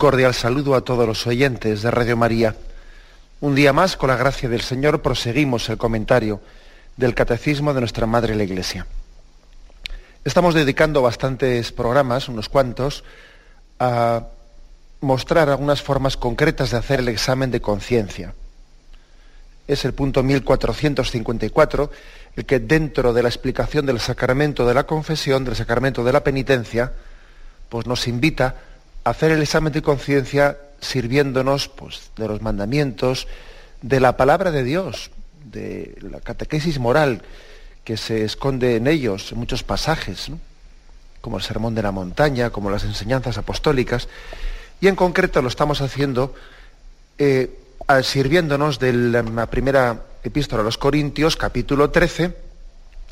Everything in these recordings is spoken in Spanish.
Cordial saludo a todos los oyentes de Radio María. Un día más, con la gracia del Señor, proseguimos el comentario del Catecismo de nuestra Madre la Iglesia. Estamos dedicando bastantes programas, unos cuantos, a mostrar algunas formas concretas de hacer el examen de conciencia. Es el punto 1454, el que dentro de la explicación del sacramento de la confesión, del sacramento de la penitencia, pues nos invita hacer el examen de conciencia sirviéndonos pues, de los mandamientos, de la palabra de Dios, de la catequesis moral que se esconde en ellos, en muchos pasajes, como el Sermón de la Montaña, como las enseñanzas apostólicas, y en concreto lo estamos haciendo eh, sirviéndonos de la primera epístola a los Corintios, capítulo 13,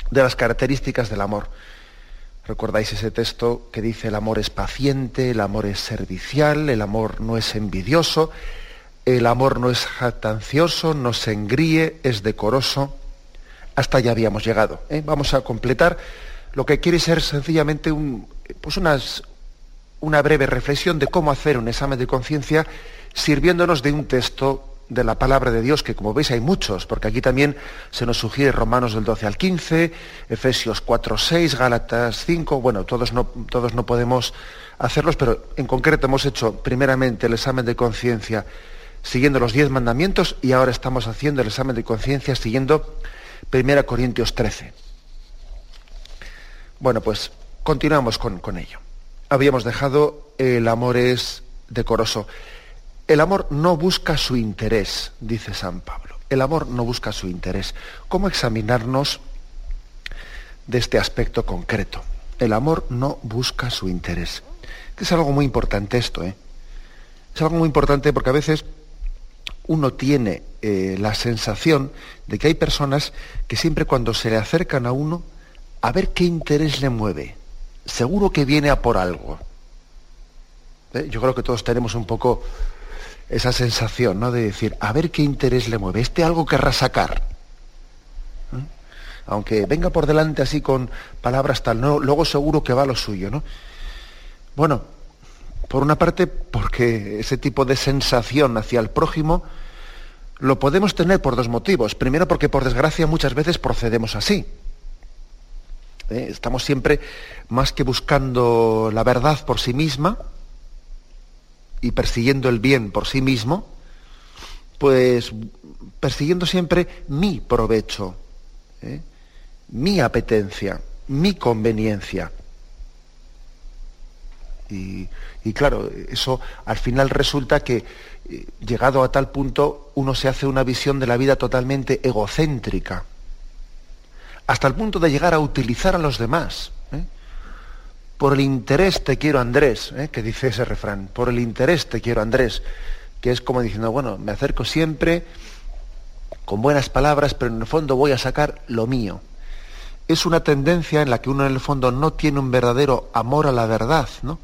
de las características del amor. Recordáis ese texto que dice el amor es paciente, el amor es servicial, el amor no es envidioso, el amor no es jactancioso, no se engríe, es decoroso. Hasta ya habíamos llegado. ¿eh? Vamos a completar lo que quiere ser sencillamente un, pues unas, una breve reflexión de cómo hacer un examen de conciencia sirviéndonos de un texto de la palabra de Dios, que como veis hay muchos, porque aquí también se nos sugiere Romanos del 12 al 15, Efesios 4, 6, Gálatas 5, bueno, todos no, todos no podemos hacerlos, pero en concreto hemos hecho primeramente el examen de conciencia siguiendo los diez mandamientos y ahora estamos haciendo el examen de conciencia siguiendo 1 Corintios 13. Bueno, pues continuamos con, con ello. Habíamos dejado el amor es decoroso. El amor no busca su interés, dice San Pablo. El amor no busca su interés. ¿Cómo examinarnos de este aspecto concreto? El amor no busca su interés. Es algo muy importante esto, ¿eh? Es algo muy importante porque a veces uno tiene eh, la sensación de que hay personas que siempre cuando se le acercan a uno, a ver qué interés le mueve. Seguro que viene a por algo. ¿Eh? Yo creo que todos tenemos un poco esa sensación, ¿no? De decir, a ver qué interés le mueve. Este algo querrá sacar. ¿Mm? Aunque venga por delante así con palabras tal, no, luego seguro que va a lo suyo, ¿no? Bueno, por una parte, porque ese tipo de sensación hacia el prójimo lo podemos tener por dos motivos. Primero, porque por desgracia muchas veces procedemos así. ¿Eh? Estamos siempre más que buscando la verdad por sí misma, y persiguiendo el bien por sí mismo, pues persiguiendo siempre mi provecho, ¿eh? mi apetencia, mi conveniencia. Y, claro, eso al final resulta que eh, llegado a tal punto uno se hace una visión de la vida totalmente egocéntrica, hasta el punto de llegar a utilizar a los demás por el interés te quiero Andrés, ¿eh? que dice ese refrán, por el interés te quiero Andrés, que es como diciendo, bueno, me acerco siempre con buenas palabras, pero en el fondo voy a sacar lo mío. Es una tendencia en la que uno en el fondo no tiene un verdadero amor a la verdad, ¿no?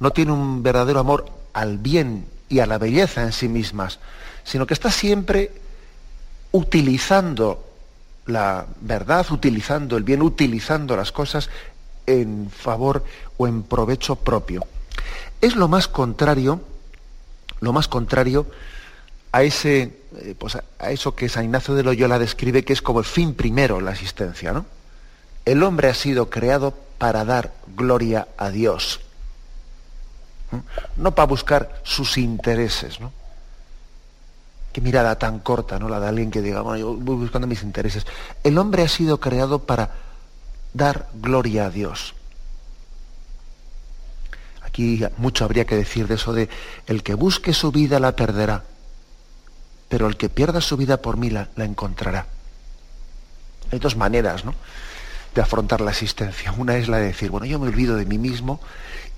No tiene un verdadero amor al bien y a la belleza en sí mismas, sino que está siempre utilizando la verdad, utilizando el bien, utilizando las cosas en favor o en provecho propio. Es lo más contrario, lo más contrario a ese, eh, pues a eso que San Ignacio de Loyola describe que es como el fin primero la existencia, ¿no? El hombre ha sido creado para dar gloria a Dios, no, para buscar sus intereses, ¿no? Qué mirada tan corta, ¿no? La de alguien que diga, bueno, yo voy buscando mis intereses. El hombre ha sido creado para dar gloria a Dios. Aquí mucho habría que decir de eso de el que busque su vida la perderá, pero el que pierda su vida por mí la, la encontrará. Hay dos maneras, ¿no? de afrontar la existencia. Una es la de decir, bueno, yo me olvido de mí mismo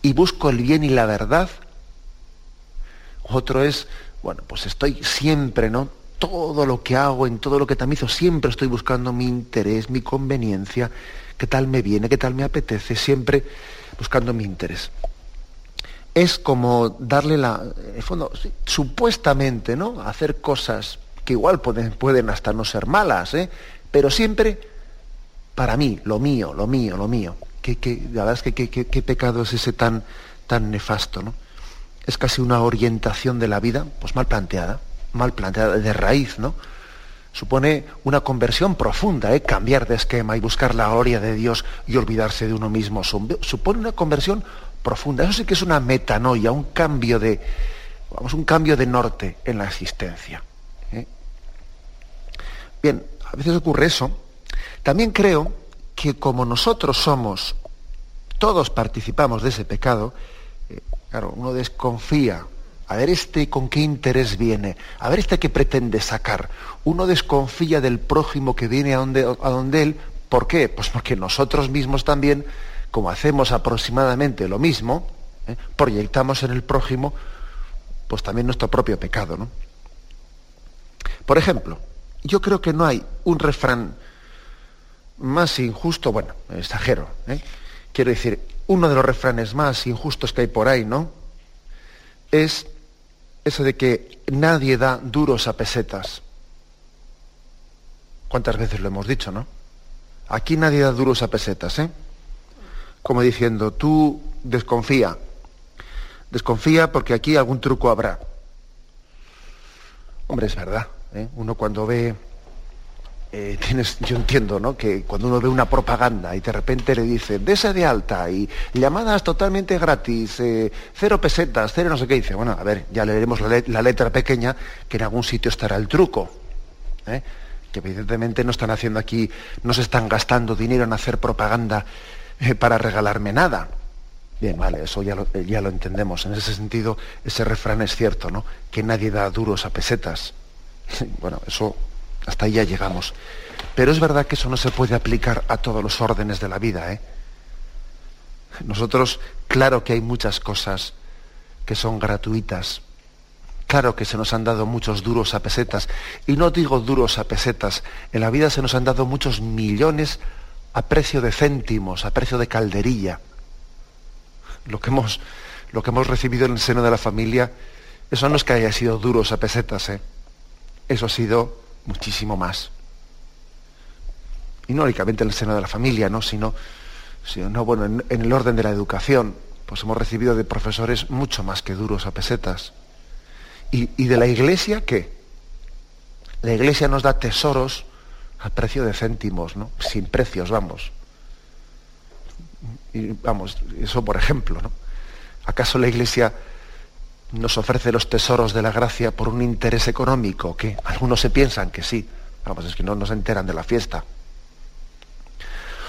y busco el bien y la verdad. Otro es, bueno, pues estoy siempre, ¿no? Todo lo que hago, en todo lo que tamizo, siempre estoy buscando mi interés, mi conveniencia, qué tal me viene, qué tal me apetece, siempre buscando mi interés. Es como darle la, en fondo, supuestamente, ¿no? Hacer cosas que igual pueden, pueden hasta no ser malas, ¿eh? pero siempre para mí, lo mío, lo mío, lo mío. ¿Qué, la verdad es que qué, pecado es ese tan, tan nefasto, ¿no? Es casi una orientación de la vida, pues mal planteada, mal planteada, de raíz, ¿no? Supone una conversión profunda, ¿eh? cambiar de esquema y buscar la gloria de Dios y olvidarse de uno mismo. Supone una conversión profunda. Eso sí que es una metanoia, un cambio de, vamos, un cambio de norte en la existencia. ¿eh? Bien, a veces ocurre eso, también creo que como nosotros somos, todos participamos de ese pecado, eh, claro, uno desconfía, a ver este con qué interés viene, a ver este qué pretende sacar. Uno desconfía del prójimo que viene a donde, a donde él, ¿por qué? Pues porque nosotros mismos también, como hacemos aproximadamente lo mismo, ¿eh? proyectamos en el prójimo pues también nuestro propio pecado. ¿no? Por ejemplo, yo creo que no hay un refrán más injusto, bueno, exagero, ¿eh? quiero decir, uno de los refranes más injustos que hay por ahí, ¿no? Es eso de que nadie da duros a pesetas. ¿Cuántas veces lo hemos dicho, no? Aquí nadie da duros a pesetas, ¿eh? Como diciendo, tú desconfía, desconfía porque aquí algún truco habrá. Hombre, es verdad, ¿eh? Uno cuando ve eh, tienes, yo entiendo, ¿no? Que cuando uno ve una propaganda y de repente le dicen, dese de alta y llamadas totalmente gratis, eh, cero pesetas, cero no sé qué, dice, bueno, a ver, ya leeremos la, letra pequeña, que en algún sitio estará el truco. ¿Eh? Que evidentemente no están haciendo aquí, no se están gastando dinero en hacer propaganda para regalarme nada. Bien, vale, eso ya lo, ya lo entendemos. En ese sentido, ese refrán es cierto, ¿no? Que nadie da duros a pesetas. Bueno, eso hasta ahí ya llegamos. Pero es verdad que eso no se puede aplicar a todos los órdenes de la vida. ¿eh? Nosotros, claro que hay muchas cosas que son gratuitas. Claro que se nos han dado muchos duros a pesetas. Y no digo duros a pesetas. En la vida se nos han dado muchos millones a precio de céntimos, a precio de calderilla. Lo que hemos, lo que hemos recibido en el seno de la familia, eso no es que haya sido duros a pesetas. ¿eh? Eso ha sido muchísimo más. Y no únicamente en el seno de la familia, ¿no? sino, sino bueno, en, el orden de la educación, pues hemos recibido de profesores mucho más que duros a pesetas. ¿Y, de la iglesia qué? La iglesia nos da tesoros al precio de céntimos, ¿no? Sin precios, vamos. Y vamos, eso por ejemplo, ¿no? ¿Acaso la iglesia nos ofrece los tesoros de la gracia por un interés económico, que algunos se piensan que sí, vamos, es que no nos enteran de la fiesta.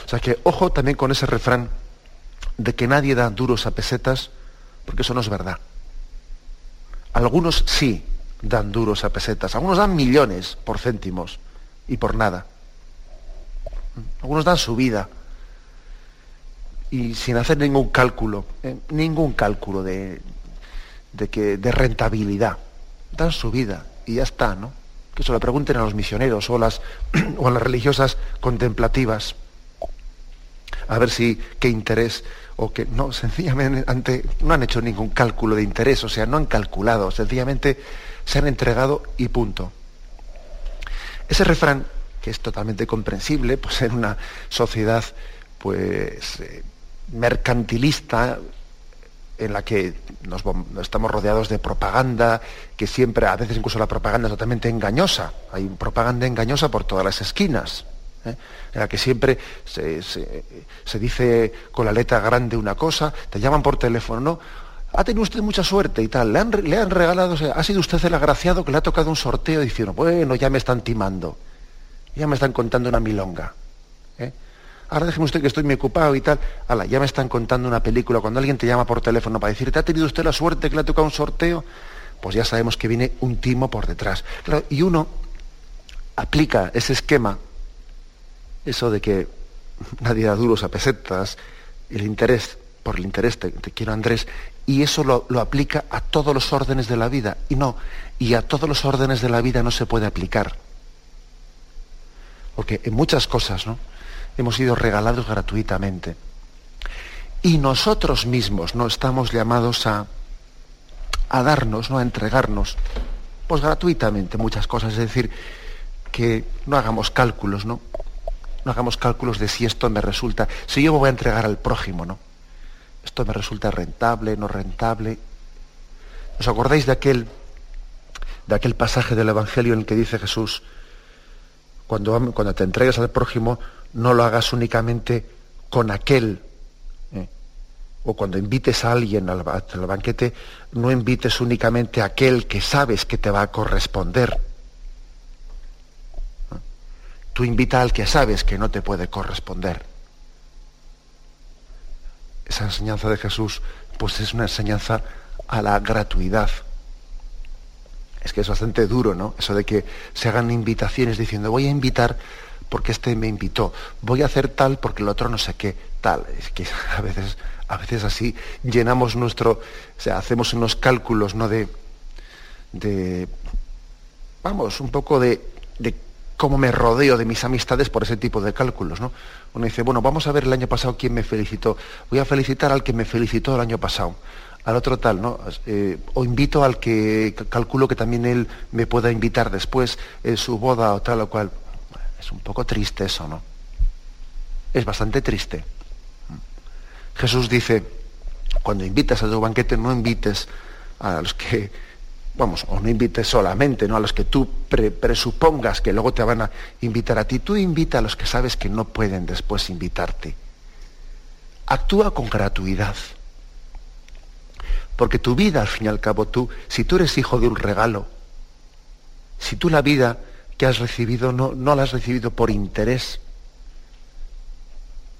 O sea que ojo también con ese refrán de que nadie da duros a pesetas, porque eso no es verdad. Algunos sí dan duros a pesetas, algunos dan millones por céntimos y por nada. Algunos dan su vida y sin hacer ningún cálculo, ¿eh? ningún cálculo de, de, que, de rentabilidad. Dan su vida y ya está, ¿no? Que se lo pregunten a los misioneros o, las, o a las religiosas contemplativas. A ver si qué interés o que no, sencillamente no han hecho ningún cálculo de interés, o sea, no han calculado, sencillamente se han entregado y punto. Ese refrán, que es totalmente comprensible, pues en una sociedad pues eh, mercantilista, en la que nos, estamos rodeados de propaganda, que siempre, a veces incluso la propaganda es totalmente engañosa. Hay propaganda engañosa por todas las esquinas, ¿eh? en la que siempre se, dice con la letra grande una cosa, te llaman por teléfono, ¿no? Ha tenido usted mucha suerte y tal, le han, le han regalado, ha sido usted el agraciado que le ha tocado un sorteo diciendo, bueno, ya me están timando, ya me están contando una milonga. ¿eh? ahora déjeme usted que estoy muy ocupado y tal. Ala, ya me están contando una película. Cuando alguien te llama por teléfono para decirte, ¿ha tenido usted la suerte que le ha tocado un sorteo? Pues ya sabemos que viene un timo por detrás. y uno aplica ese esquema, eso de que nadie da duros a pesetas, el interés, por el interés te, quiero Andrés, y eso lo, lo, aplica a todos los órdenes de la vida. Y no, y a todos los órdenes de la vida no se puede aplicar. Porque en muchas cosas, ¿no? hemos sido regalados gratuitamente. Y nosotros mismos no estamos llamados a, a darnos, ¿no? a entregarnos, pues gratuitamente muchas cosas. Es decir, que no hagamos cálculos, ¿no? No hagamos cálculos de si esto me resulta, si yo me voy a entregar al prójimo, ¿no? Esto me resulta rentable, no rentable. ¿Os acordáis de aquel, de aquel pasaje del Evangelio en el que dice Jesús, cuando, cuando te entregues al prójimo, no lo hagas únicamente con aquel. ¿eh? O cuando invites a alguien al, banquete, no invites únicamente a aquel que sabes que te va a corresponder. Tú invita al que sabes que no te puede corresponder. Esa enseñanza de Jesús, pues es una enseñanza a la gratuidad. Es que es bastante duro, ¿no? Eso de que se hagan invitaciones diciendo, voy a invitar porque este me invitó, voy a hacer tal porque el otro no sé qué, tal. Es que a veces, a veces así llenamos nuestro, o sea, hacemos unos cálculos, ¿no? De, de vamos, un poco de, de cómo me rodeo de mis amistades por ese tipo de cálculos, ¿no? Uno dice, bueno, vamos a ver el año pasado quién me felicitó. Voy a felicitar al que me felicitó el año pasado al otro tal, ¿no? Eh, o invito al que calculo que también él me pueda invitar después en su boda o tal o cual. Es un poco triste eso, ¿no? Es bastante triste. Jesús dice, cuando invitas a tu banquete, no invites a los que, vamos, o no invites solamente, ¿no? A los que tú presupongas que luego te van a invitar a ti. Tú invita a los que sabes que no pueden después invitarte. Actúa con gratuidad. Porque tu vida, al fin y al cabo, tú, si tú eres hijo de un regalo, si tú la vida que has recibido no, no la has recibido por interés.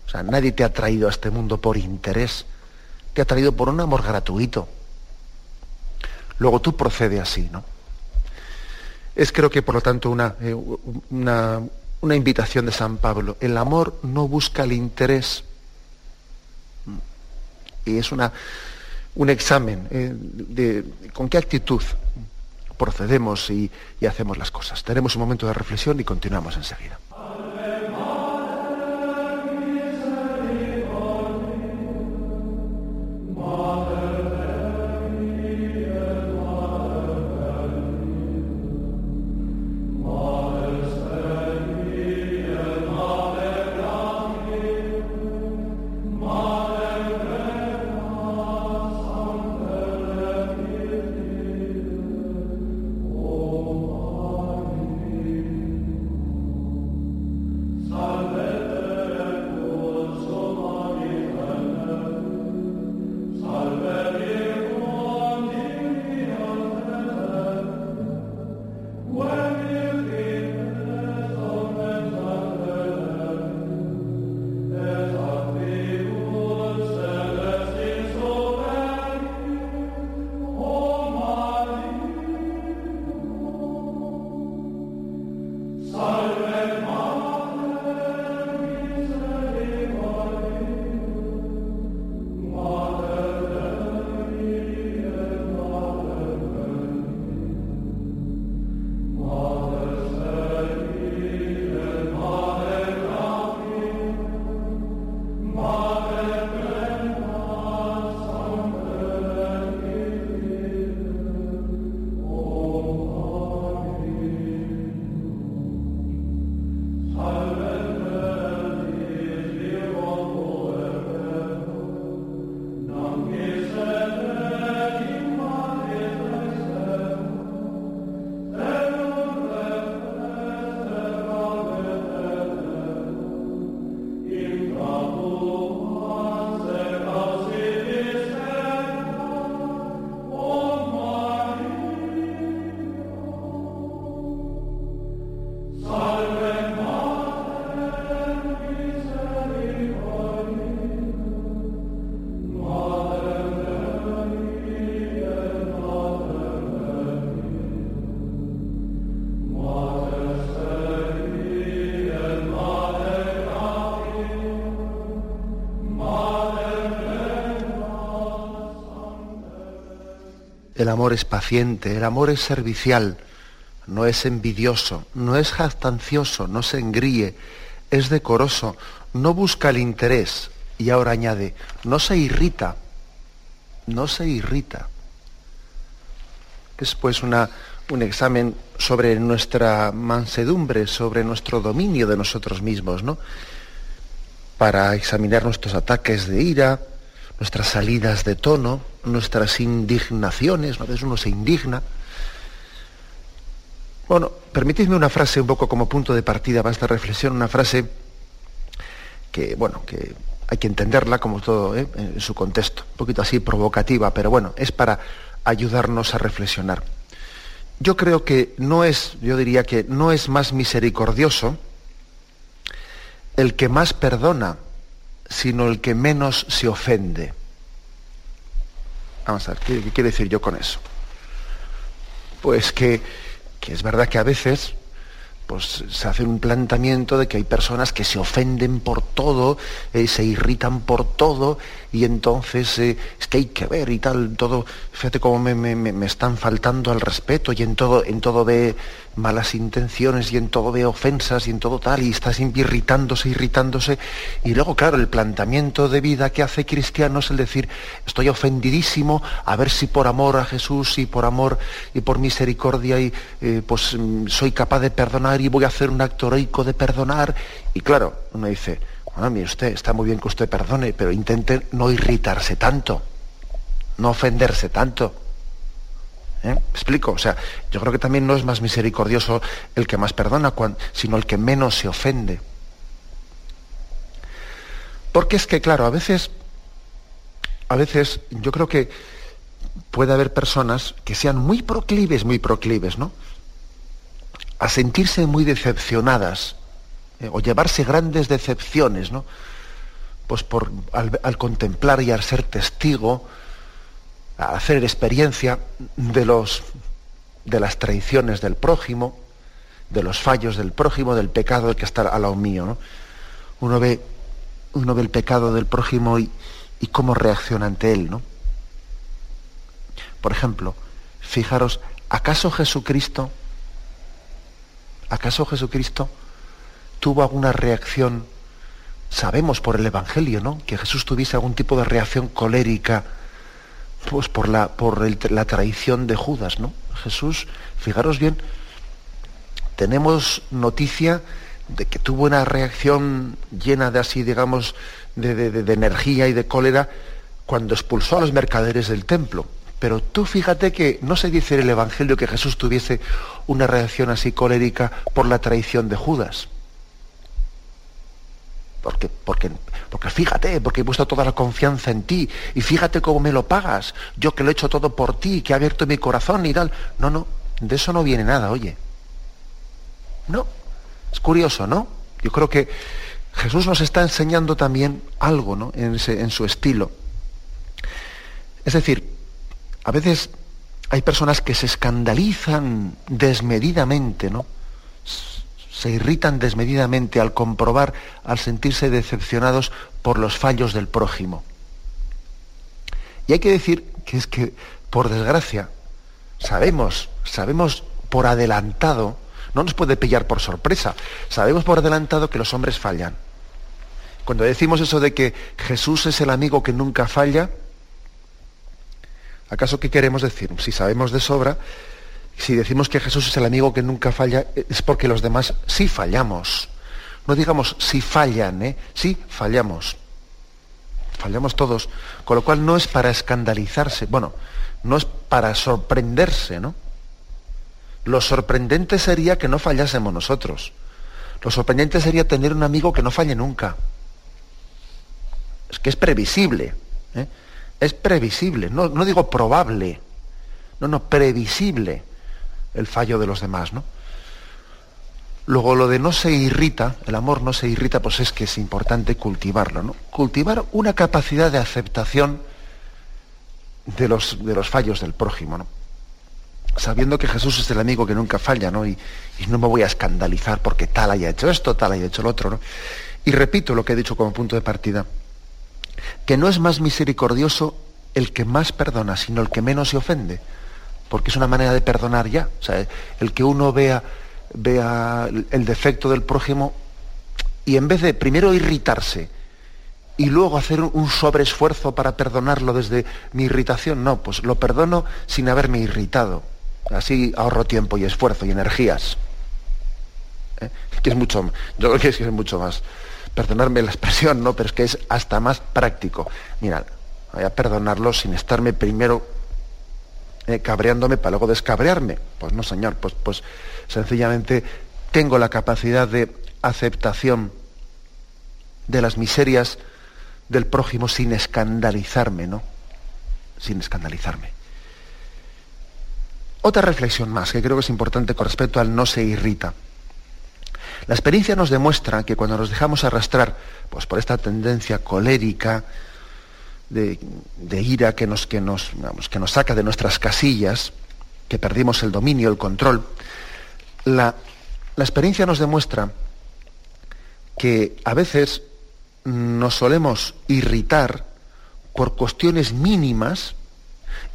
O sea, nadie te ha traído a este mundo por interés. Te ha traído por un amor gratuito. Luego tú procede así, ¿no? Es creo que por lo tanto una, eh, una, una invitación de San Pablo. El amor no busca el interés. Y es una, un examen eh, de con qué actitud procedemos y, y hacemos las cosas. Tenemos un momento de reflexión y continuamos enseguida. El amor es paciente, el amor es servicial, no es envidioso, no es jactancioso, no se engríe, es decoroso, no busca el interés y ahora añade, no se irrita, no se irrita. Es pues una, un examen sobre nuestra mansedumbre, sobre nuestro dominio de nosotros mismos, ¿no? Para examinar nuestros ataques de ira, nuestras salidas de tono, nuestras indignaciones, a veces uno se indigna. Bueno, permitidme una frase un poco como punto de partida para esta reflexión, una frase que, bueno, que hay que entenderla como todo ¿eh? en su contexto, un poquito así provocativa, pero bueno, es para ayudarnos a reflexionar. Yo creo que no es, yo diría que no es más misericordioso el que más perdona sino el que menos se ofende. Vamos a ver, ¿qué, quiere decir yo con eso? Pues que, que es verdad que a veces pues se hace un planteamiento de que hay personas que se ofenden por todo, eh, se irritan por todo, y entonces eh, es que hay que ver y tal, todo, fíjate cómo me, me, están faltando al respeto, y en todo, en todo ve malas intenciones, y en todo ve ofensas, y en todo tal, y está siempre irritándose, irritándose, y luego, claro, el planteamiento de vida que hace cristiano es el decir, estoy ofendidísimo, a ver si por amor a Jesús y por amor y por misericordia, y eh, pues mm, soy capaz de perdonar y voy a hacer un acto heroico de perdonar. Y claro, uno dice, bueno, mire usted, está muy bien que usted perdone, pero intente no irritarse tanto, no ofenderse tanto. ¿Eh? ¿Me explico? O sea, yo creo que también no es más misericordioso el que más perdona, sino el que menos se ofende. Porque es que, claro, a veces, a veces yo creo que puede haber personas que sean muy proclives, muy proclives, ¿no? a sentirse muy decepcionadas eh, o llevarse grandes decepciones, ¿no? Pues por, al, contemplar y al ser testigo, al hacer experiencia de, los, de las traiciones del prójimo, de los fallos del prójimo, del pecado del que está al lado mío. ¿no? Uno, ve, uno ve el pecado del prójimo y, y cómo reacciona ante él. ¿no? Por ejemplo, fijaros, ¿acaso Jesucristo ¿Acaso Jesucristo tuvo alguna reacción? Sabemos por el Evangelio, ¿no? Que Jesús tuviese algún tipo de reacción colérica, pues por la, por la traición de Judas, ¿no? Jesús, fijaros bien, tenemos noticia de que tuvo una reacción llena de así, digamos, de energía y de cólera cuando expulsó a los mercaderes del templo. Pero tú fíjate que no se dice en el Evangelio que Jesús tuviese una reacción así colérica por la traición de Judas. Porque, porque, porque fíjate, porque he puesto toda la confianza en ti y fíjate cómo me lo pagas. Yo que lo he hecho todo por ti, que he abierto mi corazón y tal. No, no, de eso no viene nada, oye. No, es curioso, ¿no? Yo creo que Jesús nos está enseñando también algo, ¿no? En, en su estilo. Es decir, a veces hay personas que se escandalizan desmedidamente, ¿no? Se irritan desmedidamente al comprobar, al sentirse decepcionados por los fallos del prójimo. Y hay que decir que es que, por desgracia, sabemos, sabemos por adelantado, no nos puede pillar por sorpresa, sabemos por adelantado que los hombres fallan. Cuando decimos eso de que Jesús es el amigo que nunca falla, ¿Acaso qué queremos decir? Si sabemos de sobra, si decimos que Jesús es el amigo que nunca falla, es porque los demás sí fallamos. No digamos si fallan, ¿eh? Sí fallamos. Fallamos todos. Con lo cual no es para escandalizarse, bueno, no es para sorprenderse, ¿no? Lo sorprendente sería que no fallásemos nosotros. Lo sorprendente sería tener un amigo que no falle nunca. Es que es previsible. ¿eh? es previsible, no, digo probable, no, no, previsible el fallo de los demás, ¿no? Luego lo de no se irrita, el amor no se irrita, pues es que es importante cultivarlo, ¿no? Cultivar una capacidad de aceptación de los, de los fallos del prójimo, ¿no? Sabiendo que Jesús es el amigo que nunca falla, ¿no? Y, y, no me voy a escandalizar porque tal haya hecho esto, tal haya hecho lo otro, ¿no? Y repito lo que he dicho como punto de partida que no es más misericordioso el que más perdona, sino el que menos se ofende. Porque es una manera de perdonar ya. O sea, el que uno vea, vea el defecto del prójimo y en vez de primero irritarse y luego hacer un sobreesfuerzo para perdonarlo desde mi irritación, no, pues lo perdono sin haberme irritado. Así ahorro tiempo y esfuerzo y energías. ¿Eh? Que es mucho, yo creo que es, mucho más. Perdonarme la expresión, no, pero es que es hasta más práctico. Mira, voy a perdonarlo sin estarme primero eh, cabreándome para luego descabrearme. Pues no, señor, pues, pues sencillamente tengo la capacidad de aceptación de las miserias del prójimo sin escandalizarme, ¿no? Sin escandalizarme. Otra reflexión más que creo que es importante con respecto al no se irrita. La experiencia nos demuestra que cuando nos dejamos arrastrar pues, por esta tendencia colérica, de, ira que nos, que, nos, que nos saca de nuestras casillas, que perdimos el dominio, el control, la, la experiencia nos demuestra que a veces nos solemos irritar por cuestiones mínimas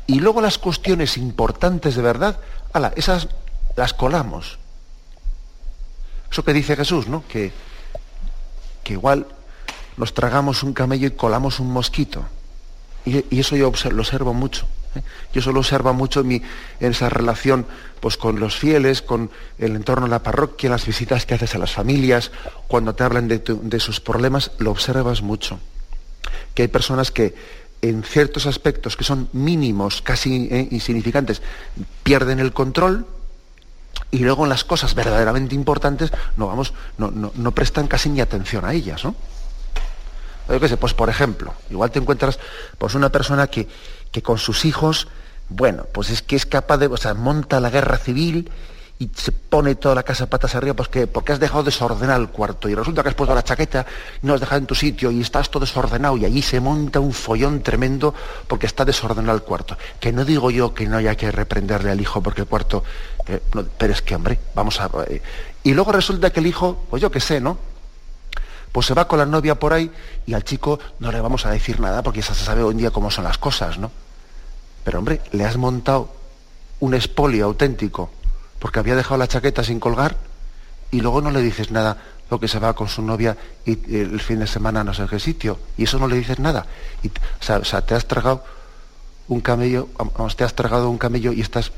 y luego las cuestiones importantes de verdad, ala, esas las colamos. Eso que dice Jesús, ¿no? Que, que igual nos tragamos un camello y colamos un mosquito. Y, eso yo lo observo mucho. ¿eh? Yo eso lo observo mucho en, esa relación pues, con los fieles, con el entorno de la parroquia, las visitas que haces a las familias, cuando te hablan de, de sus problemas, lo observas mucho. Que hay personas que en ciertos aspectos que son mínimos, casi eh, insignificantes, pierden el control y luego en las cosas verdaderamente importantes no, vamos, no, no prestan casi ni atención a ellas. ¿no? Yo qué sé, pues por ejemplo, igual te encuentras pues una persona que, que con sus hijos, bueno, pues es que es capaz de, o sea, monta la guerra civil y se pone toda la casa patas arriba pues que, porque has dejado desordenar el cuarto y resulta que has puesto la chaqueta y no has dejado en tu sitio y estás todo desordenado y allí se monta un follón tremendo porque está desordenado el cuarto. Que no digo yo que no haya que reprenderle al hijo porque el cuarto... Eh, pero es que, hombre, vamos a... Eh, y luego resulta que el hijo, pues yo qué sé, ¿no? Pues se va con la novia por ahí y al chico no le vamos a decir nada porque ya se sabe hoy en día cómo son las cosas, ¿no? Pero hombre, le has montado un espolio auténtico porque había dejado la chaqueta sin colgar y luego no le dices nada lo que se va con su novia y el fin de semana no sé qué sitio y eso no le dices nada. Y, o, sea, te has tragado un camello, te has tragado un camello y estás...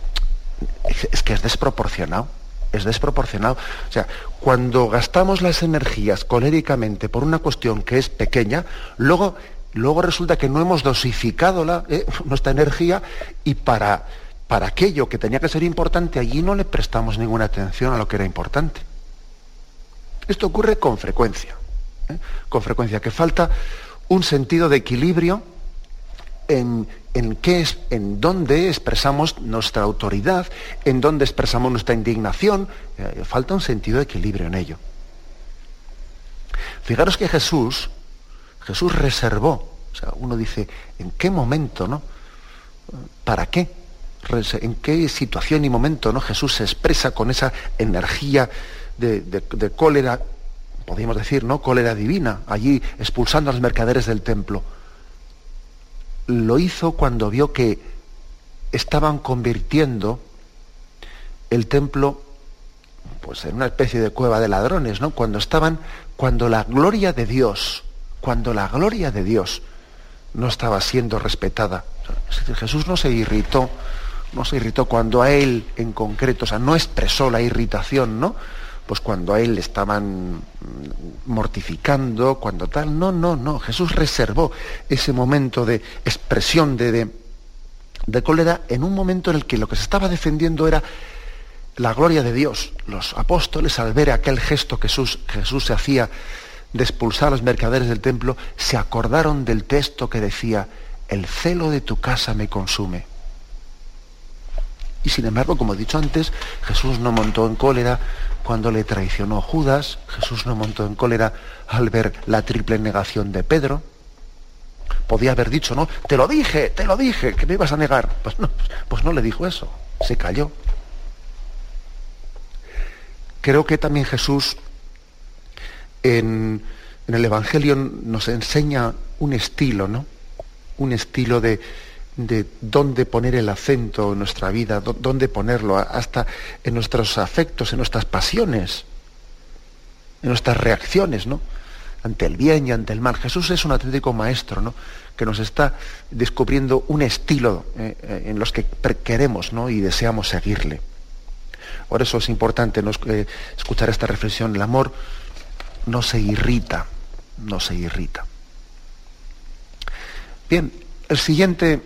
Es que es desproporcionado es desproporcionado. O sea, cuando gastamos las energías coléricamente por una cuestión que es pequeña, luego, luego resulta que no hemos dosificado eh, nuestra energía y para, para aquello que tenía que ser importante, allí no le prestamos ninguna atención a lo que era importante. Esto ocurre con frecuencia, ¿eh? con frecuencia, que falta un sentido de equilibrio en, en, qué es, en dónde expresamos nuestra autoridad, en dónde expresamos nuestra indignación. Eh, falta un sentido de equilibrio en ello. Fijaros que Jesús, Jesús reservó, o sea, uno dice, ¿en qué momento, no? ¿Para qué? ¿En qué situación y momento no Jesús se expresa con esa energía de, de cólera, podríamos decir, ¿no? Cólera divina, allí expulsando a los mercaderes del templo? Lo hizo cuando vio que estaban convirtiendo el templo pues en una especie de cueva de ladrones, ¿no? Cuando estaban, cuando la gloria de Dios, cuando la gloria de Dios no estaba siendo respetada. Jesús no se irritó, no se irritó cuando a él en concreto, o sea, no expresó la irritación, ¿no? Pues cuando a él le estaban mortificando, cuando tal. No, no, no. Jesús reservó ese momento de expresión de, de, cólera en un momento en el que lo que se estaba defendiendo era la gloria de Dios. Los apóstoles, al ver aquel gesto que Jesús, Jesús se hacía de expulsar a los mercaderes del templo, se acordaron del texto que decía, el celo de tu casa me consume. Y sin embargo, como he dicho antes, Jesús no montó en cólera cuando le traicionó Judas, Jesús no montó en cólera al ver la triple negación de Pedro. Podía haber dicho, no, te lo dije, te lo dije, que me ibas a negar. Pues no, pues no le dijo eso, se cayó. Creo que también Jesús en el Evangelio nos enseña un estilo, ¿no? Un estilo de, de dónde poner el acento en nuestra vida, dónde ponerlo, hasta en nuestros afectos, en nuestras pasiones, en nuestras reacciones, ¿no? Ante el bien y ante el mal. Jesús es un auténtico maestro, ¿no? Que nos está descubriendo un estilo eh, eh, en los que queremos, ¿no? Y deseamos seguirle. Por eso es importante eh, escuchar esta reflexión. El amor no se irrita, no se irrita. Bien, el siguiente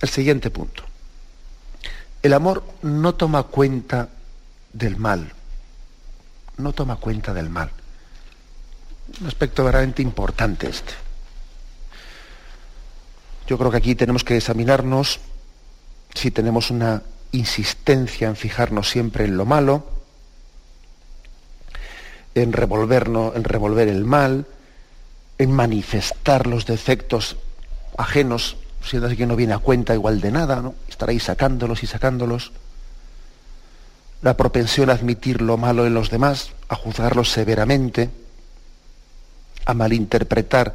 el siguiente punto. El amor no toma cuenta del mal. No toma cuenta del mal. Un aspecto verdaderamente importante este. Yo creo que aquí tenemos que examinarnos si tenemos una insistencia en fijarnos siempre en lo malo, en en revolver el mal, en manifestar los defectos ajenos siendo así que no viene a cuenta igual de nada, ¿no? Estar ahí sacándolos y sacándolos. La propensión a admitir lo malo en los demás, a juzgarlos severamente, a malinterpretar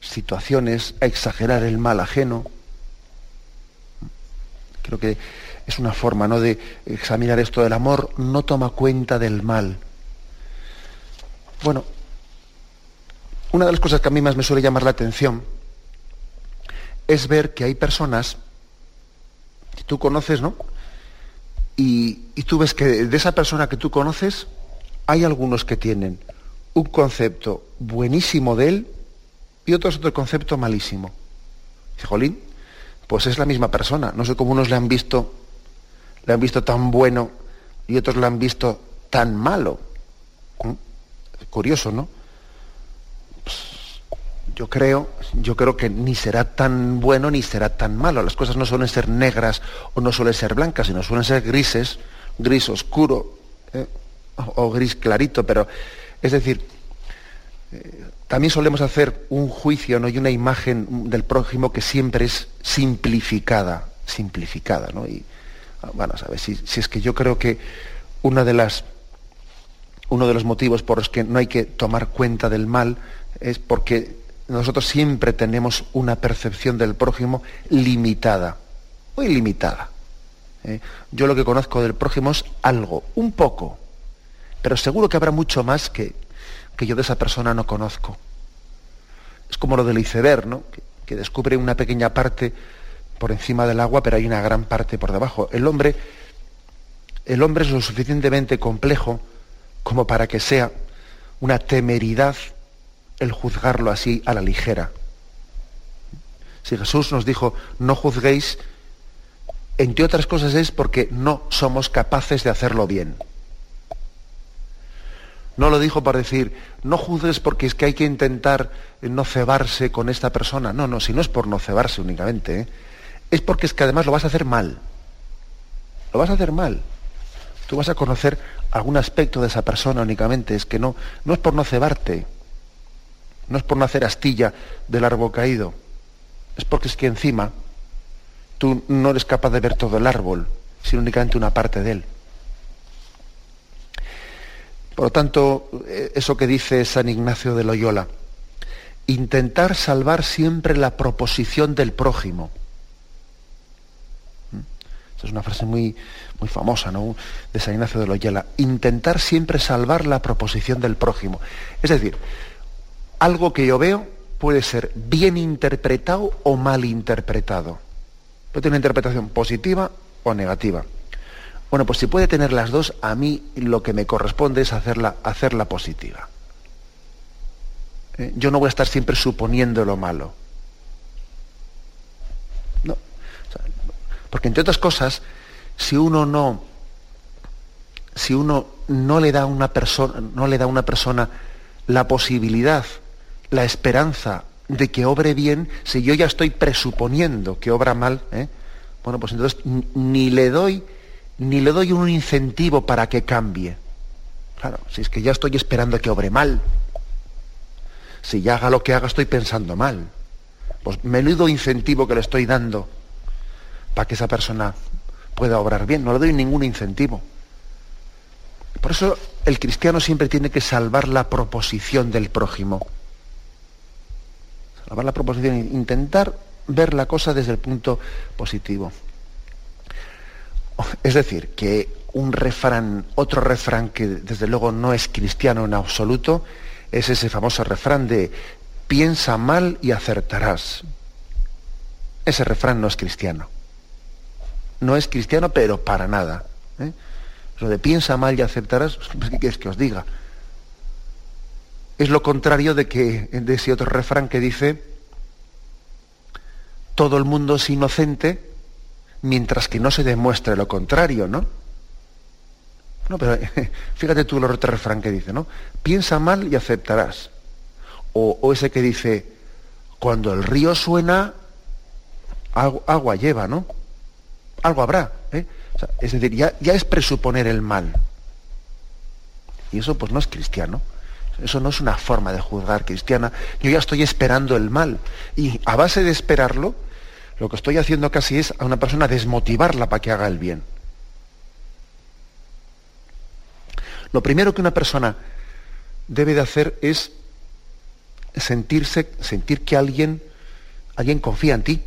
situaciones, a exagerar el mal ajeno. Creo que es una forma ¿no? de examinar esto del amor, no toma cuenta del mal. Bueno, una de las cosas que a mí más me suele llamar la atención es ver que hay personas que tú conoces, ¿no? Y, tú ves que de esa persona que tú conoces, hay algunos que tienen un concepto buenísimo de él y otros otro concepto malísimo. Dice, Jolín, pues es la misma persona. No sé cómo unos le han visto, le han visto tan bueno y otros le han visto tan malo. ¿Mm? Curioso, ¿no? Yo creo, yo creo que ni será tan bueno ni será tan malo. Las cosas no suelen ser negras o no suelen ser blancas, sino suelen ser grises, gris oscuro ¿eh? o, gris clarito. Pero es decir, eh, también solemos hacer un juicio ¿no? y una imagen del prójimo que siempre es simplificada, simplificada, ¿no? Y ah, bueno, ¿sabes? Si, si es que yo creo que una de las uno de los motivos por los que no hay que tomar cuenta del mal es porque nosotros siempre tenemos una percepción del prójimo limitada, muy limitada. ¿eh? Yo lo que conozco del prójimo es algo, un poco, pero seguro que habrá mucho más que, que yo de esa persona no conozco. Es como lo del iceberg, ¿no? que, que descubre una pequeña parte por encima del agua, pero hay una gran parte por debajo. El hombre, el hombre es lo suficientemente complejo como para que sea una temeridad el juzgarlo así a la ligera. Si Jesús nos dijo, no juzguéis, entre otras cosas es porque no somos capaces de hacerlo bien. No lo dijo para decir, no juzgues porque es que hay que intentar no cebarse con esta persona. No, no, si no es por no cebarse únicamente, ¿eh? es porque es que además lo vas a hacer mal. Lo vas a hacer mal. Tú vas a conocer algún aspecto de esa persona únicamente, es que no, no es por no cebarte, no es por no hacer astilla del árbol caído. Es porque es que encima tú no eres capaz de ver todo el árbol, sino únicamente una parte de él. Por lo tanto, eh, eso que dice San Ignacio de Loyola, intentar salvar siempre la proposición del prójimo. ¿Mm? Esa es una frase muy, muy famosa ¿no? de San Ignacio de Loyola. Intentar siempre salvar la proposición del prójimo. Es decir, algo que yo veo puede ser bien interpretado o mal interpretado. Puede tener una interpretación positiva o negativa. Bueno, pues si puede tener las dos, a mí lo que me corresponde es hacerla, hacerla positiva. ¿Eh? Yo no voy a estar siempre suponiendo lo malo. No. porque entre otras cosas, si uno no, si uno no le da a una persona, no le da a una persona la posibilidad la esperanza de que obre bien si yo ya estoy presuponiendo que obra mal? ¿eh? Bueno, pues entonces ni le doy ni le doy un incentivo para que cambie. Claro, si es que ya estoy esperando que obre mal. Si ya haga lo que haga estoy pensando mal. Pues menudo incentivo que le estoy dando para que esa persona pueda obrar bien. No le doy ningún incentivo. Por eso el cristiano siempre tiene que salvar la proposición del prójimo la proposición, intentar ver la cosa desde el punto positivo. Es decir, que un refrán, otro refrán que desde luego no es cristiano en absoluto, es ese famoso refrán de piensa mal y acertarás. Ese refrán no es cristiano. No es cristiano, pero para nada. ¿eh? Lo de piensa mal y acertarás, pues, ¿qué quieres que os diga? Es lo contrario de, que, de ese otro refrán que dice, todo el mundo es inocente mientras que no se demuestre lo contrario, ¿no? No, pero fíjate tú el otro refrán que dice, ¿no? Piensa mal y aceptarás. O, ese que dice, cuando el río suena, agua, lleva, ¿no? Algo habrá. ¿eh? es decir, ya, ya es presuponer el mal. Y eso pues no es cristiano. Eso no es una forma de juzgar cristiana. Yo ya estoy esperando el mal. Y a base de esperarlo, lo que estoy haciendo casi es a una persona desmotivarla para que haga el bien. Lo primero que una persona debe de hacer es sentirse, sentir que alguien, alguien confía en ti.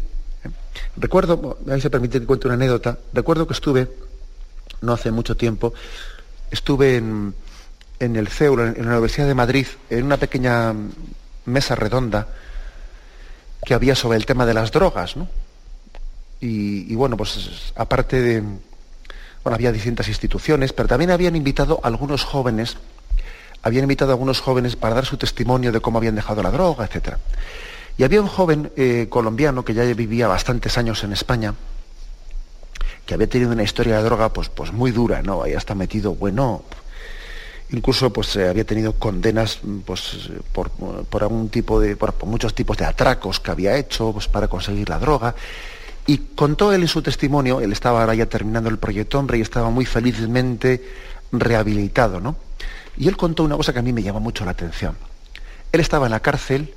Recuerdo, a mí se permite que cuente una anécdota, recuerdo que estuve, no hace mucho tiempo, estuve en, el CEUR, en, la Universidad de Madrid, en una pequeña mesa redonda que había sobre el tema de las drogas, ¿no? Y, bueno, pues aparte de, había distintas instituciones, pero también habían invitado a algunos jóvenes, habían invitado a algunos jóvenes para dar su testimonio de cómo habían dejado la droga, etc. Y había un joven eh, colombiano que ya vivía bastantes años en España, que había tenido una historia de droga pues, pues muy dura, ¿no? Ahí está metido, bueno, incluso pues eh, había tenido condenas pues, por, algún tipo de, por, muchos tipos de atracos que había hecho pues, para conseguir la droga. Y contó él en su testimonio, él estaba ahora ya terminando el proyecto Hombre y estaba muy felizmente rehabilitado, ¿no? Y él contó una cosa que a mí me llamó mucho la atención. Él estaba en la cárcel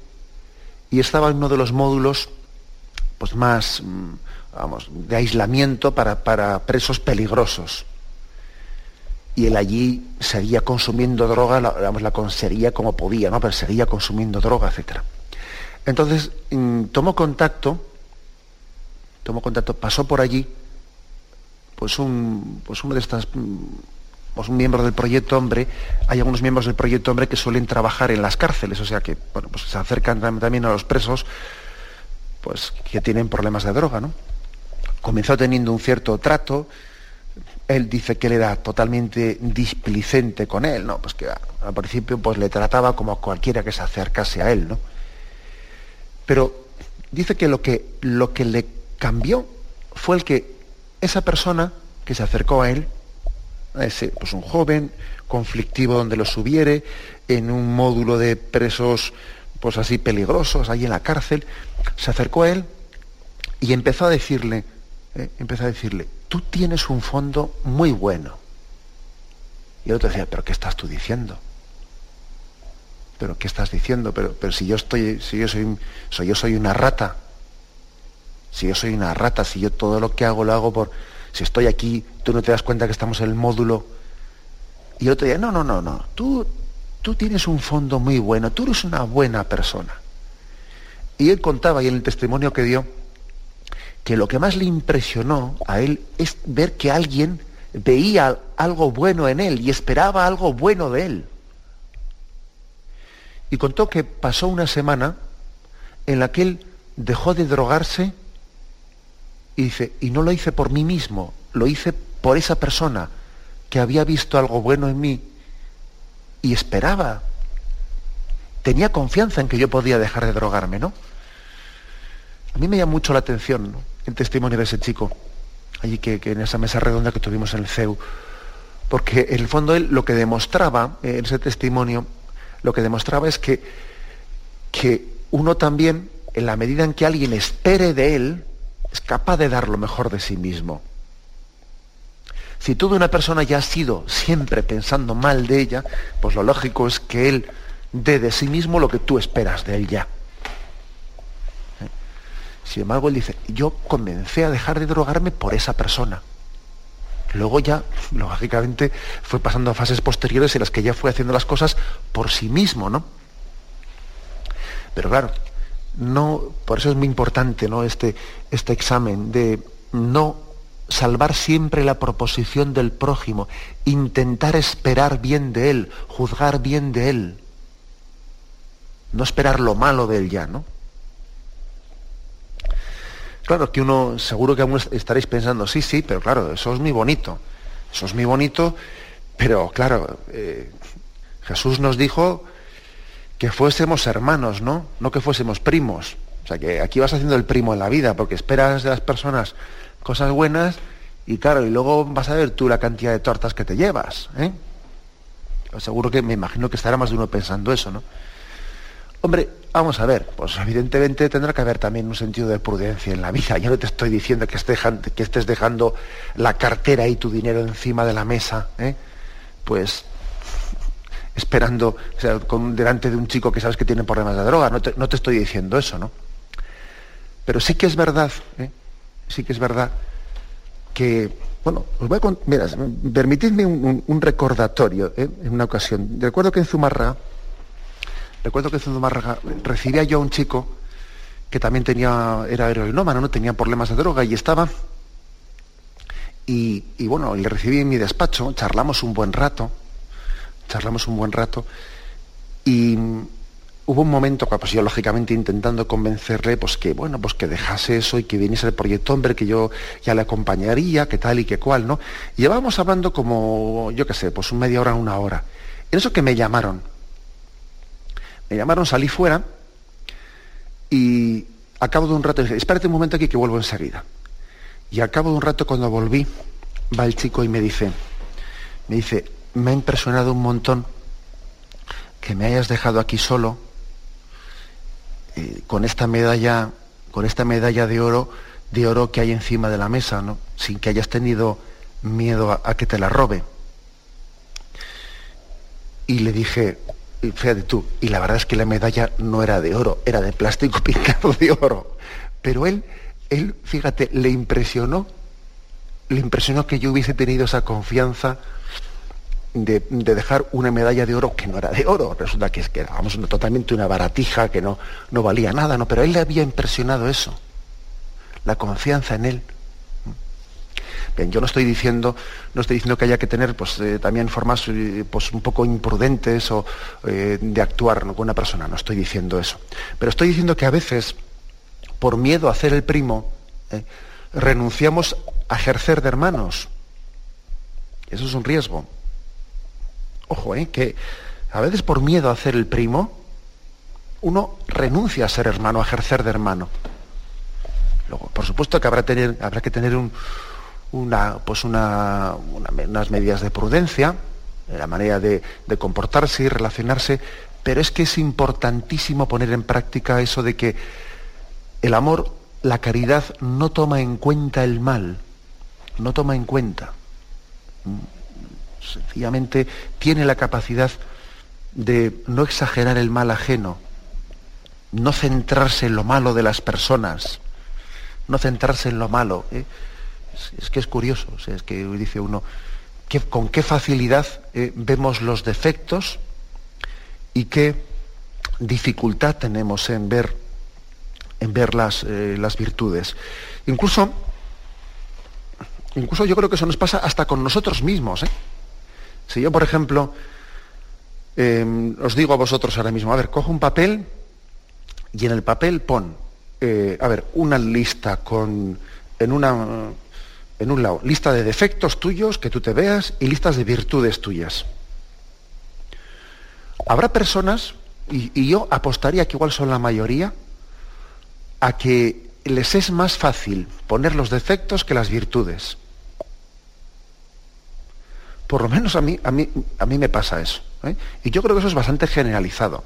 y estaba en uno de los módulos pues más, mm, vamos, de aislamiento para, para presos peligrosos. Y él allí seguía consumiendo droga, la, la conseguía como podía, ¿no? Pero seguía consumiendo droga, etc. Entonces mm, tomó contacto tomó contacto, pasó por allí, pues un, pues uno de estas, pues un miembro del proyecto Hombre, hay algunos miembros del proyecto Hombre que suelen trabajar en las cárceles, o sea que bueno, pues se acercan también a los presos pues, que tienen problemas de droga, ¿no? Comenzó teniendo un cierto trato, él dice que él era totalmente displicente con él, ¿no? Pues que al principio pues le trataba como a cualquiera que se acercase a él, ¿no? Pero dice que lo que, lo que le cambió fue el que esa persona que se acercó a él, a ese, pues un joven conflictivo donde lo subiere, en un módulo de presos pues así peligrosos, ahí en la cárcel, se acercó a él y empezó a decirle, eh, empezó a decirle, tú tienes un fondo muy bueno. Y el otro decía, pero ¿qué estás tú diciendo? ¿Pero qué estás diciendo? Pero, pero si yo estoy, si yo soy, soy, yo soy una rata, si yo soy una rata, si yo todo lo que hago lo hago por... Si estoy aquí, tú no te das cuenta que estamos en el módulo. Y otro día, no, no, no, no. Tú, tú tienes un fondo muy bueno, tú eres una buena persona. Y él contaba, y el testimonio que dio, que lo que más le impresionó a él es ver que alguien veía algo bueno en él y esperaba algo bueno de él. Y contó que pasó una semana en la que él dejó de drogarse y dice, y no lo hice por mí mismo, lo hice por esa persona que había visto algo bueno en mí y esperaba. Tenía confianza en que yo podía dejar de drogarme, ¿no? A mí me llama mucho la atención el testimonio de ese chico, allí que, en esa mesa redonda que tuvimos en el CEU, porque en el fondo él lo que demostraba, en ese testimonio, lo que demostraba es que, que uno también, en la medida en que alguien espere de él, es capaz de dar lo mejor de sí mismo. Si tú de una persona ya has sido siempre pensando mal de ella, pues lo lógico es que él dé de sí mismo lo que tú esperas de él ya. Sin embargo, él dice, yo comencé a dejar de drogarme por esa persona. Luego ya, lógicamente, fue pasando a fases posteriores en las que ya fue haciendo las cosas por sí mismo, ¿no? Pero claro, no, por eso es muy importante ¿no? este, este examen de no salvar siempre la proposición del prójimo, intentar esperar bien de él, juzgar bien de él, no esperar lo malo de él ya, ¿no? Claro que uno, seguro que aún estaréis pensando, sí, sí, pero claro, eso es muy bonito, eso es muy bonito, pero claro, eh, Jesús nos dijo que fuésemos hermanos, ¿no? No que fuésemos primos. O sea, que aquí vas haciendo el primo en la vida, porque esperas de las personas cosas buenas y claro, y luego vas a ver tú la cantidad de tortas que te llevas. ¿eh? Seguro que me imagino que estará más de uno pensando eso, ¿no? Hombre, vamos a ver, pues evidentemente tendrá que haber también un sentido de prudencia en la vida. Yo no te estoy diciendo que estés, dejando la cartera y tu dinero encima de la mesa, ¿eh? pues esperando, o sea, con, delante de un chico que sabes que tiene problemas de droga. No te, estoy diciendo eso, ¿no? Pero sí que es verdad, ¿eh? sí que es verdad que, bueno, os voy a mira, permitidme un, recordatorio ¿eh? en una ocasión. Recuerdo que en Zumarra, recuerdo que en Zumarra recibía yo a un chico que también tenía, era heroinómano, ¿no? tenía problemas de droga y estaba y, bueno, le recibí en mi despacho, charlamos un buen rato, charlamos un buen rato y hubo un momento, pues yo lógicamente intentando convencerle, pues que bueno, pues que dejase eso y que viniese el proyecto hombre, que yo ya le acompañaría, que tal y que cual, ¿no? Llevábamos hablando como, yo qué sé, pues media hora, una hora. En eso que me llamaron. Me llamaron, salí fuera y a cabo de un rato dije, espérate un momento aquí que vuelvo enseguida. Y al cabo de un rato cuando volví, va el chico y me dice, me dice, me ha impresionado un montón que me hayas dejado aquí solo eh, con esta medalla, con esta medalla de oro, de oro que hay encima de la mesa, ¿no? sin que hayas tenido miedo a, que te la robe. Y le dije, fíjate tú, y la verdad es que la medalla no era de oro, era de plástico pintado de oro. Pero él, él, fíjate, le impresionó, le impresionó que yo hubiese tenido esa confianza de, dejar una medalla de oro que no era de oro. Resulta que es que era totalmente una baratija que no, no valía nada, ¿no? Pero a él le había impresionado eso, la confianza en él. Yo no estoy diciendo, no estoy diciendo que haya que tener pues, eh, también formas eh, pues, un poco imprudentes o eh, de actuar con una persona, no estoy diciendo eso. Pero estoy diciendo que a veces, por miedo a hacer el primo, renunciamos a ejercer de hermanos. Eso es un riesgo. Ojo, que a veces por miedo a hacer el primo, uno renuncia a ser hermano, a ejercer de hermano. Luego, por supuesto que habrá, tener, habrá que tener una, pues una, unas medidas de prudencia, la manera de, de comportarse y relacionarse, pero es que es importantísimo poner en práctica eso de que el amor, la caridad no toma en cuenta el mal, no toma en cuenta sencillamente tiene la capacidad de no exagerar el mal ajeno, no centrarse en lo malo de las personas, no centrarse en lo malo. ¿eh? Es, que es curioso, es que dice uno, con qué facilidad eh, vemos los defectos y qué dificultad tenemos en ver, en ver las, eh, las virtudes. Incluso, incluso yo creo que eso nos pasa hasta con nosotros mismos. Si yo, por ejemplo, em, os digo a vosotros ahora mismo, a ver, cojo un papel y en el papel pon, eh, a ver, una lista con, en, una, en un lado, lista de defectos tuyos que tú te veas y listas de virtudes tuyas. Habrá personas, y, yo apostaría que igual son la mayoría, a que les es más fácil poner los defectos que las virtudes. Por lo menos a mí, a mí, a mí me pasa eso. ¿eh? Y yo creo que eso es bastante generalizado.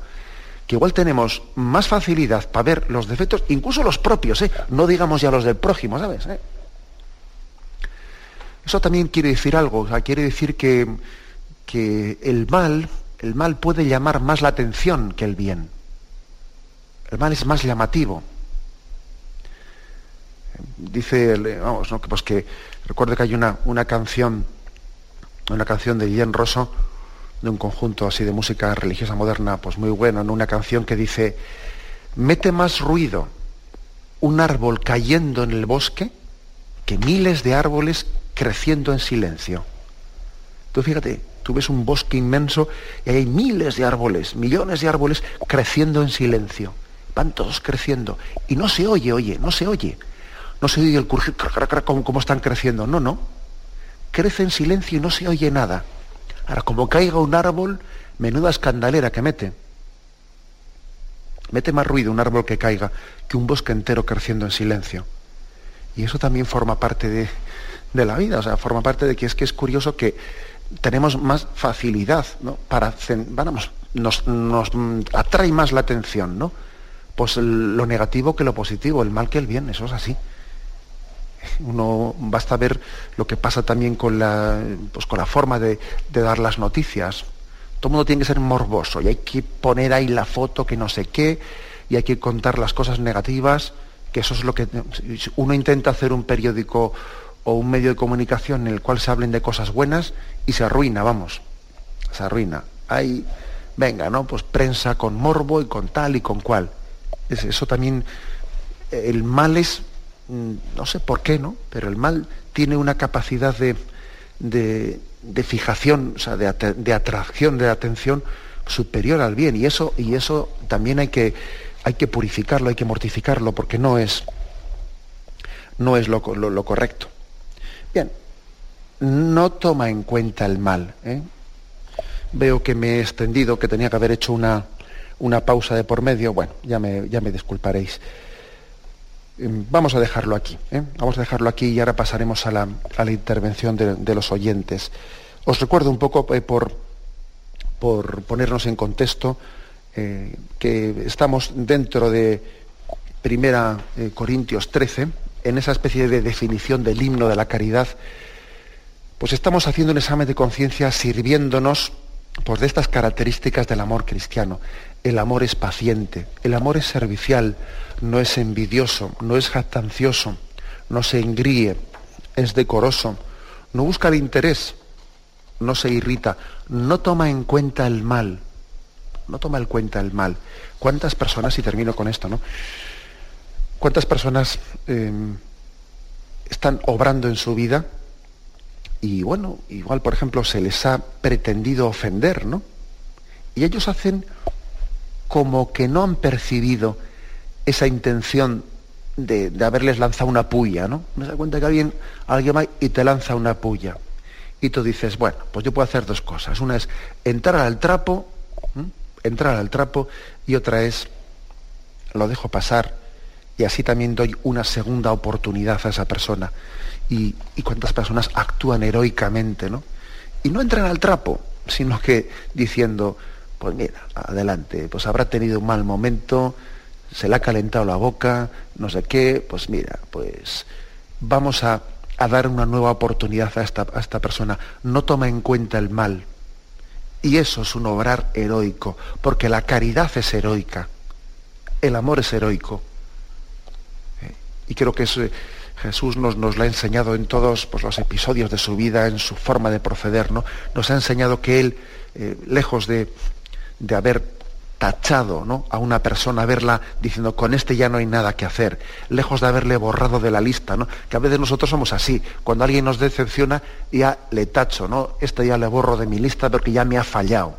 Que igual tenemos más facilidad para ver los defectos, incluso los propios, ¿eh? no digamos ya los del prójimo, ¿sabes? ¿Eh? Eso también quiere decir algo, quiere decir que, que el mal, el mal puede llamar más la atención que el bien. El mal es más llamativo. Dice, vamos, ¿no? pues que recuerdo que hay una, una canción una canción de Guillén Rosso, de un conjunto así de música religiosa moderna, pues muy bueno, una canción que dice, mete más ruido un árbol cayendo en el bosque que miles de árboles creciendo en silencio. Tú fíjate, tú ves un bosque inmenso y hay miles de árboles, millones de árboles creciendo en silencio. Van todos creciendo. Y no se oye, oye, no se oye. No se oye el curjir, cómo están creciendo. No, no. Crece en silencio y no se oye nada. Ahora, como caiga un árbol, menuda escandalera que mete. Mete más ruido un árbol que caiga que un bosque entero creciendo en silencio. Y eso también forma parte de, la vida, o sea, forma parte de que es que es curioso que tenemos más facilidad, ¿no? Para, vamos, nos, nos atrae más la atención, ¿no? Pues lo negativo que lo positivo, el mal que el bien, eso es así. Uno basta ver lo que pasa también con la, pues con la forma de, de dar las noticias. Todo el mundo tiene que ser morboso y hay que poner ahí la foto que no sé qué y hay que contar las cosas negativas, que eso es lo que uno intenta hacer un periódico o un medio de comunicación en el cual se hablen de cosas buenas y se arruina, vamos, se arruina. Hay, venga, ¿no? Pues prensa con morbo y con tal y con cual. Eso también, el mal es, mm, no sé por qué, ¿no? Pero el mal tiene una capacidad de, de fijación, o sea, de, atracción, de atención superior al bien. Y eso, y eso también hay que, hay que purificarlo, hay que mortificarlo, porque no es, no es lo, correcto. Bien, no toma en cuenta el mal. ¿eh? Veo que me he extendido, que tenía que haber hecho una, una pausa de por medio. Bueno, ya me, ya me disculparéis. Em, vamos a dejarlo aquí. ¿eh? Vamos a dejarlo aquí y ahora pasaremos a la, intervención de, los oyentes. Os recuerdo un poco eh, por, por, ponernos en contexto que estamos dentro de Primera Corintios 13, en esa especie de definición del himno de la caridad, pues estamos haciendo un examen de conciencia sirviéndonos de estas características del amor cristiano. El amor es paciente, el amor es servicial, no es envidioso, no es jactancioso, no se engríe, es decoroso, no busca el interés, no se irrita, no toma en cuenta el mal, no toma en cuenta el mal. ¿Cuántas personas, y termino con esto, ¿no? ¿Cuántas personas em, están obrando en su vida y bueno, igual por ejemplo se les ha pretendido ofender, ¿no? Y ellos hacen como que no han percibido esa intención de, haberles lanzado una puya, ¿no? Me da cuenta que alguien, alguien va y te lanza una puya. Y tú dices, bueno, pues yo puedo hacer dos cosas. Una es entrar al trapo, entrar al trapo, y otra es, lo dejo pasar, y así también doy una segunda oportunidad a esa persona. Y, y cuántas personas actúan heroicamente, ¿no? Y no entran al trapo, sino que diciendo, pues mira, adelante, pues habrá tenido un mal momento, se le ha calentado la boca, no sé qué, pues mira, pues vamos a, dar una nueva oportunidad a esta, a esta persona. No toma en cuenta el mal. Y eso es un obrar heroico, porque la caridad es heroica, el amor es heroico. Y creo que Jesús nos, nos, lo ha enseñado en todos pues, los episodios de su vida, en su forma de proceder, ¿no? Nos ha enseñado que Él, eh, lejos de, de haber tachado ¿no? a una persona, verla diciendo, con este ya no hay nada que hacer, lejos de haberle borrado de la lista, ¿no? que a veces nosotros somos así, cuando alguien nos decepciona ya le tacho, ¿no? este ya le borro de mi lista porque ya me ha fallado.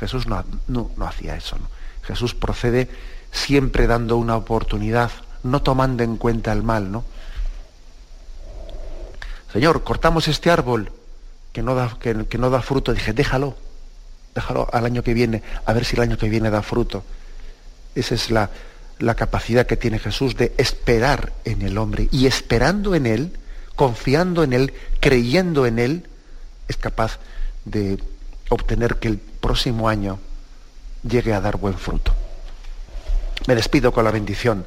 Jesús no, no, hacía eso, ¿no? Jesús procede siempre dando una oportunidad, no tomando en cuenta el mal, ¿no? Señor, cortamos este árbol que no da, que, no da fruto, dije, déjalo, déjalo al año que viene, a ver si el año que viene da fruto. Esa es la, la capacidad que tiene Jesús de esperar en el hombre y esperando en Él, confiando en Él, creyendo en Él, es capaz de obtener que el próximo año llegue a dar buen fruto. Me despido con la bendición